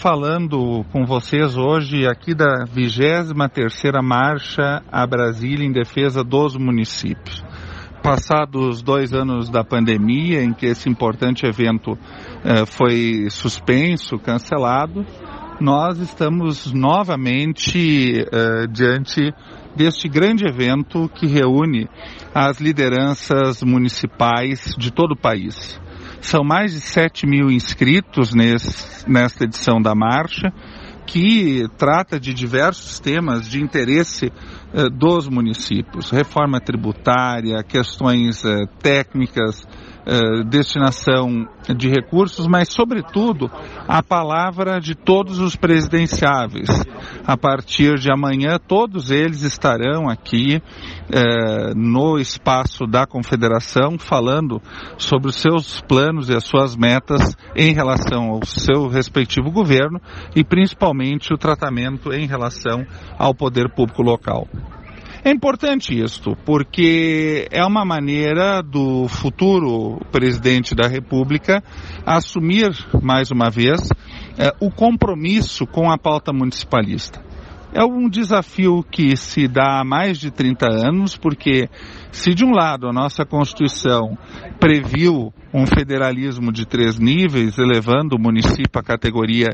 falando com vocês hoje aqui da 23ª Marcha a Brasília em defesa dos municípios. Passados dois anos da pandemia, em que esse importante evento eh, foi suspenso, cancelado, nós estamos novamente eh, diante deste grande evento que reúne as lideranças municipais de todo o país. São mais de 7 mil inscritos nesse, nesta edição da marcha, que trata de diversos temas de interesse eh, dos municípios, reforma tributária, questões eh, técnicas, eh, destinação de recursos, mas, sobretudo, a palavra de todos os presidenciáveis. A partir de amanhã, todos eles estarão aqui eh, no espaço da Confederação falando sobre os seus planos e as suas metas em relação ao seu respectivo governo e, principalmente, o tratamento em relação ao poder público local. É importante isto, porque é uma maneira do futuro presidente da República assumir, mais uma vez, é, o compromisso com a pauta municipalista. É um desafio que se dá há mais de 30 anos, porque se de um lado a nossa Constituição previu um federalismo de três níveis, elevando o município à categoria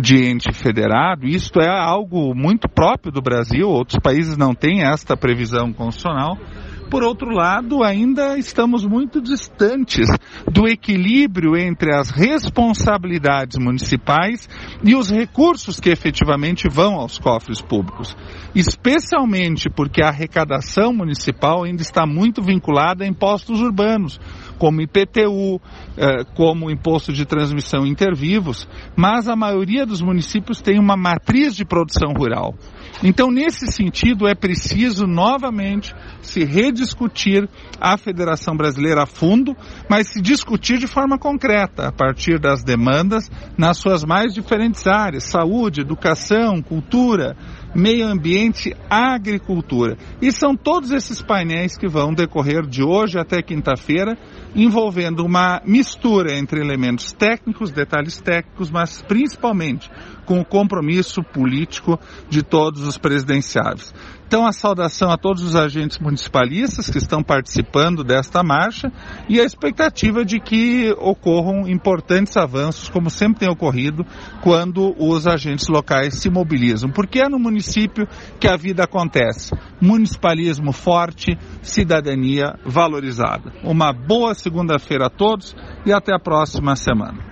de ente federado, isto é algo muito próprio do Brasil, outros países não têm esta previsão constitucional por outro lado, ainda estamos muito distantes do equilíbrio entre as responsabilidades municipais e os recursos que efetivamente vão aos cofres públicos. Especialmente porque a arrecadação municipal ainda está muito vinculada a impostos urbanos, como IPTU, eh, como imposto de transmissão intervivos, mas a maioria dos municípios tem uma matriz de produção rural. Então, nesse sentido, é preciso novamente se rediscutir a Federação Brasileira a fundo, mas se discutir de forma concreta, a partir das demandas nas suas mais diferentes áreas: saúde, educação, cultura, meio ambiente, agricultura. E são todos esses painéis que vão decorrer de hoje até quinta-feira, envolvendo uma mistura entre elementos técnicos, detalhes técnicos, mas principalmente com o compromisso político de todos os presidenciáveis. Então, a saudação a todos os agentes municipalistas que estão participando desta marcha e a expectativa de que ocorram importantes avanços, como sempre tem ocorrido, quando os agentes locais se mobilizam. Porque é no município que a vida acontece. Municipalismo forte, cidadania valorizada. Uma boa segunda-feira a todos e até a próxima semana.